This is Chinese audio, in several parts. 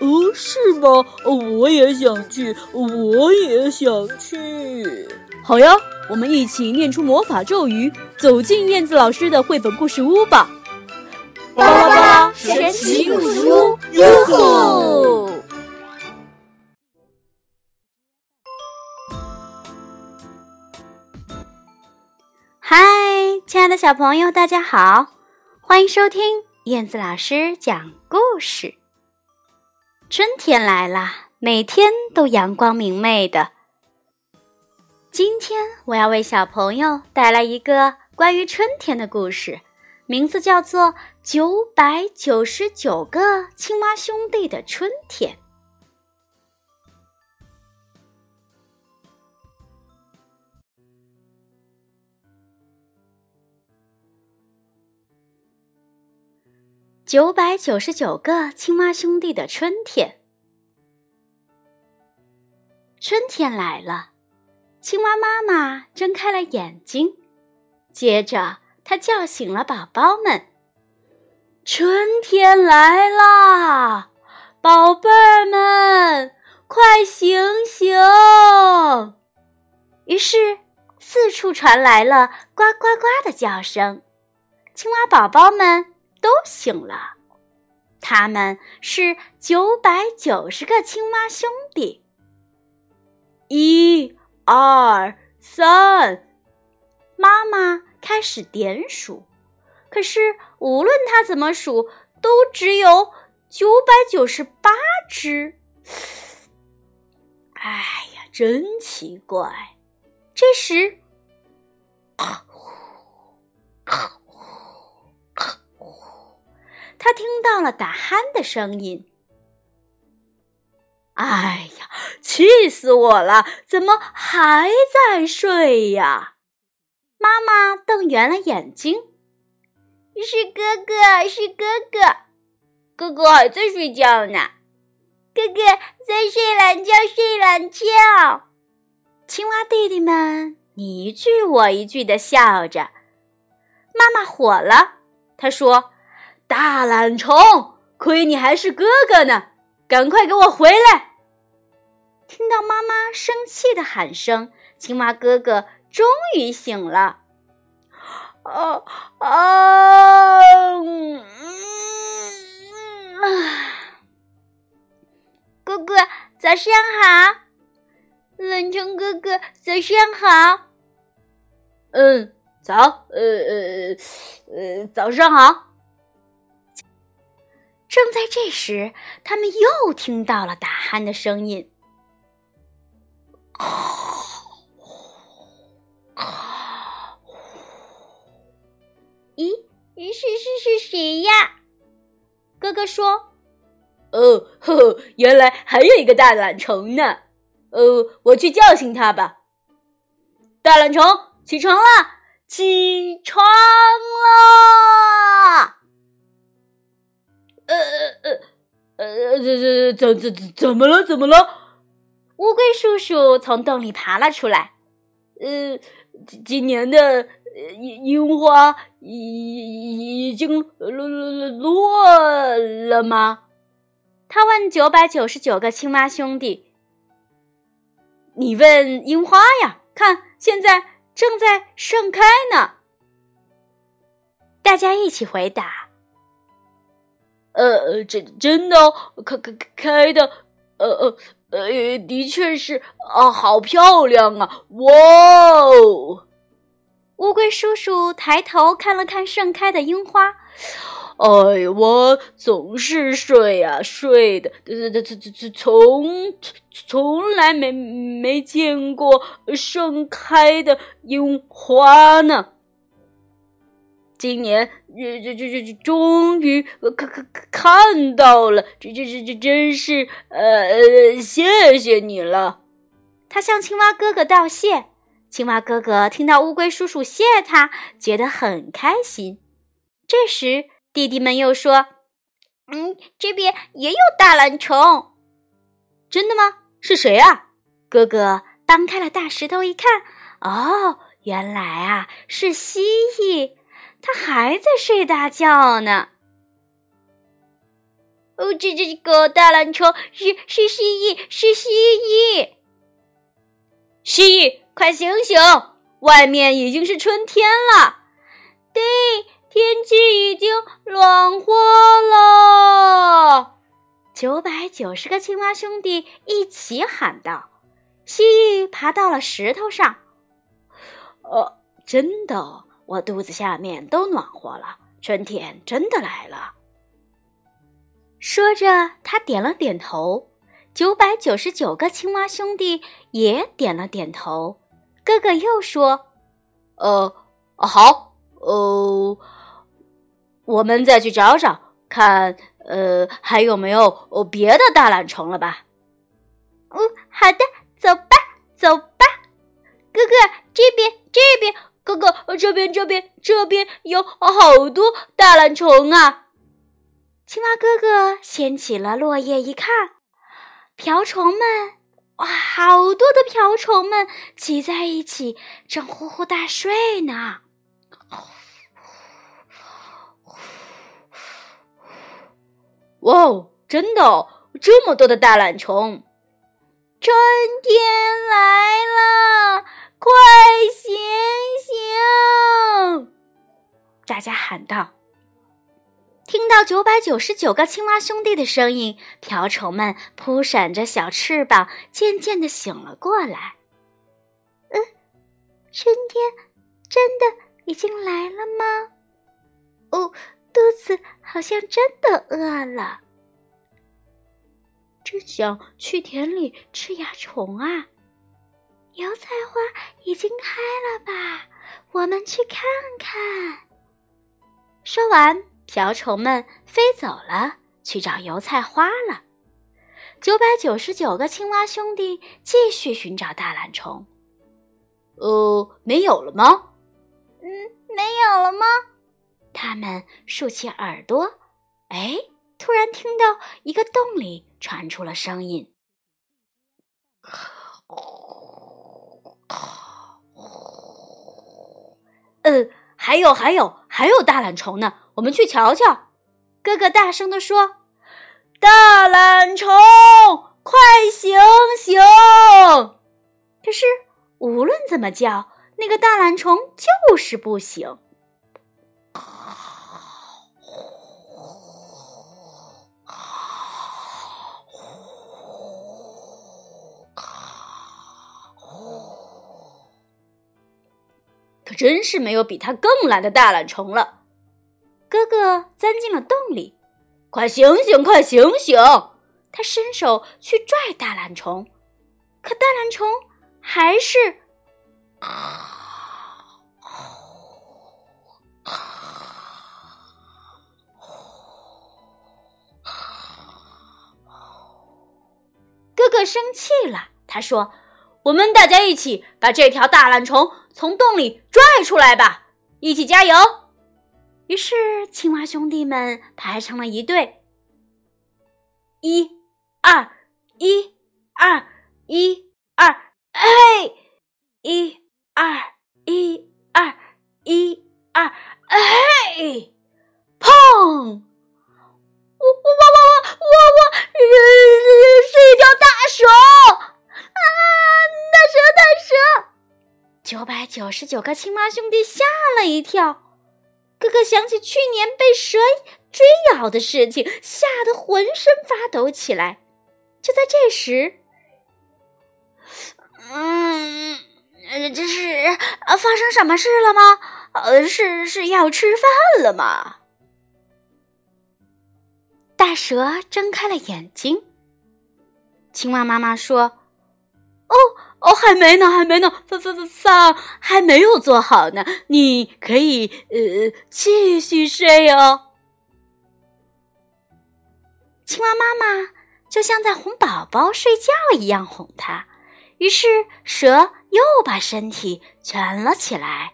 哦，是吗？我也想去，我也想去。好呀，我们一起念出魔法咒语，走进燕子老师的绘本故事屋吧。巴拉巴神奇故事屋，哟吼！嗨，亲爱的小朋友，大家好，欢迎收听燕子老师讲故事。春天来了，每天都阳光明媚的。今天我要为小朋友带来一个关于春天的故事。名字叫做《九百九十九个青蛙兄弟的春天》。九百九十九个青蛙兄弟的春天，春天来了，青蛙妈妈睁开了眼睛，接着。他叫醒了宝宝们。春天来啦，宝贝儿们，快醒醒！于是，四处传来了呱呱呱的叫声，青蛙宝宝们都醒了。他们是九百九十个青蛙兄弟。一、二、三，妈妈。开始点数，可是无论他怎么数，都只有九百九十八只。哎呀，真奇怪！这时，听到了打鼾的声音。哎呀，气死我了！怎么还在睡呀？妈妈瞪圆了眼睛，是哥哥，是哥哥，哥哥还在睡觉呢，哥哥在睡懒觉，睡懒觉。青蛙弟弟们你一句我一句的笑着，妈妈火了，她说：“大懒虫，亏你还是哥哥呢，赶快给我回来！”听到妈妈生气的喊声，青蛙哥哥。终于醒了，啊啊！哥哥，早上好，懒虫哥哥，早上好。嗯，早，呃呃呃，早上好。正在这时，他们又听到了打鼾的声音。咦，是是是谁呀？哥哥说：“哦，呵呵，原来还有一个大懒虫呢。呃，我去叫醒他吧。大懒虫，起床了，起床了。呃呃呃呃，这这怎怎怎么了？怎么了？乌龟叔叔从洞里爬了出来。呃，今年的。”樱樱花已已经落落落了吗？他问九百九十九个青蛙兄弟。你问樱花呀？看，现在正在盛开呢。大家一起回答。呃，真真的开开开的，呃呃呃，的确是啊，好漂亮啊！哇哦！乌龟叔叔抬头看了看盛开的樱花，哎呀，我总是睡呀睡的，这这这这从从来没没见过盛开的樱花呢。今年这这这这终于看看看到了，这这这这真是呃，谢谢你了。他向青蛙哥哥道谢。青蛙哥哥听到乌龟叔叔谢他，觉得很开心。这时，弟弟们又说：“嗯，这边也有大懒虫。真的吗？是谁啊？”哥哥搬开了大石头一看，哦，原来啊是蜥蜴，他还在睡大觉呢。哦，这这个大懒虫是是蜥蜴，是蜥蜴，蜥蜴。快醒醒！外面已经是春天了，对，天气已经暖和了。九百九十个青蛙兄弟一起喊道：“蜥蜴爬到了石头上。”哦，真的，我肚子下面都暖和了，春天真的来了。说着，他点了点头。九百九十九个青蛙兄弟也点了点头。哥哥又说：“呃，好，呃，我们再去找找，看，呃，还有没有别的大懒虫了吧？”“嗯，好的，走吧，走吧。”哥哥，这边，这边，哥哥，这边，这边，这边有好多大懒虫啊！青蛙哥哥掀起了落叶一看，瓢虫们。哇，好多的瓢虫们挤在一起，正呼呼大睡呢。哇哦，真的，这么多的大懒虫！春天来大家喊道。听到九百九十九个青蛙兄弟的声音，瓢虫们扑闪着小翅膀，渐渐的醒了过来。嗯，春天真的已经来了吗？哦，肚子好像真的饿了，真想去田里吃蚜虫啊！油菜花已经开了吧？我们去看看。说完。瓢虫们飞走了，去找油菜花了。九百九十九个青蛙兄弟继续寻找大懒虫。呃，没有了吗？嗯，没有了吗？他们竖起耳朵，哎，突然听到一个洞里传出了声音。呃，还有，还有，还有大懒虫呢。我们去瞧瞧，哥哥大声地说：“大懒虫，快醒醒！”可是无论怎么叫，那个大懒虫就是不醒。真是没有比他更懒的大懒虫了。哥哥钻进了洞里，快醒醒，快醒醒！他伸手去拽大懒虫，可大懒虫还是……哥哥生气了，他说：“我们大家一起把这条大懒虫从洞里拽出来吧，一起加油！”于是，青蛙兄弟们排成了一队，一、二、一、二、一、二，嘿，一、二、一、二、一、二，嘿，砰！我、我、我、我、我、我，是是一条大蛇啊！大蛇，大蛇！九百九十九个青蛙兄弟吓了一跳。哥哥想起去年被蛇追咬的事情，吓得浑身发抖起来。就在这时，嗯，这是发生什么事了吗？呃，是是要吃饭了吗？大蛇睁开了眼睛。青蛙妈妈说：“哦哦，还没呢，还没呢，饭饭饭饭还没有做好呢。你可以呃继续睡哦。青蛙妈妈就像在哄宝宝睡觉一样哄它，于是蛇又把身体蜷了起来。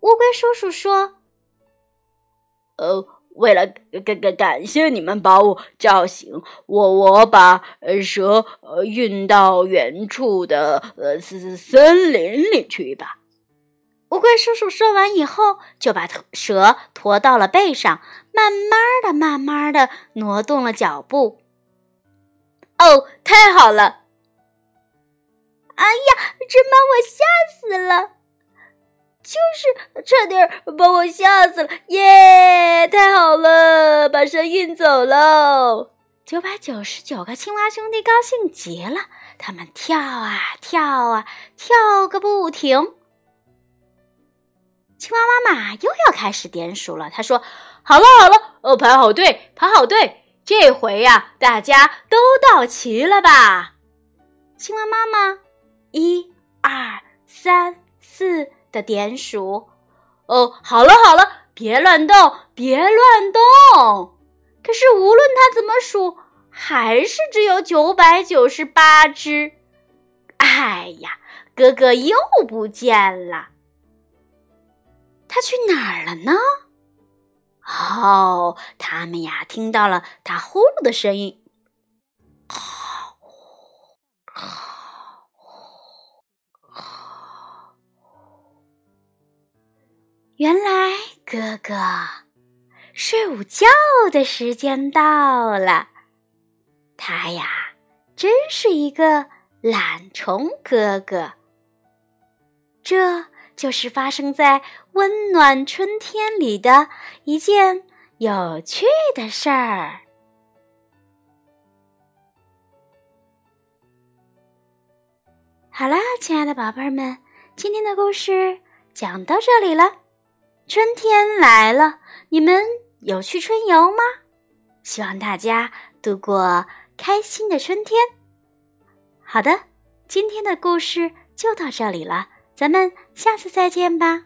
乌龟叔叔说：“呃。”为了感感感谢你们把我叫醒，我我把蛇呃运到远处的呃森森林里去吧。乌龟叔叔说完以后，就把蛇驮到了背上，慢慢的、慢慢的挪动了脚步。哦，太好了！哎呀，真把我吓死了！就是差点把我吓死了，耶！太好了，把蛇运走喽！九百九十九个青蛙兄弟高兴极了，他们跳啊跳啊跳个不停。青蛙妈妈又要开始点数了，她说：“好了好了，哦，排好队，排好队，这回呀，大家都到齐了吧？”青蛙妈妈，的点数，哦，好了好了，别乱动，别乱动。可是无论他怎么数，还是只有九百九十八只。哎呀，哥哥又不见了，他去哪儿了呢？哦，他们呀，听到了打呼噜的声音。原来哥哥睡午觉的时间到了，他呀真是一个懒虫哥哥。这就是发生在温暖春天里的一件有趣的事儿。好啦，亲爱的宝贝儿们，今天的故事讲到这里了。春天来了，你们有去春游吗？希望大家度过开心的春天。好的，今天的故事就到这里了，咱们下次再见吧。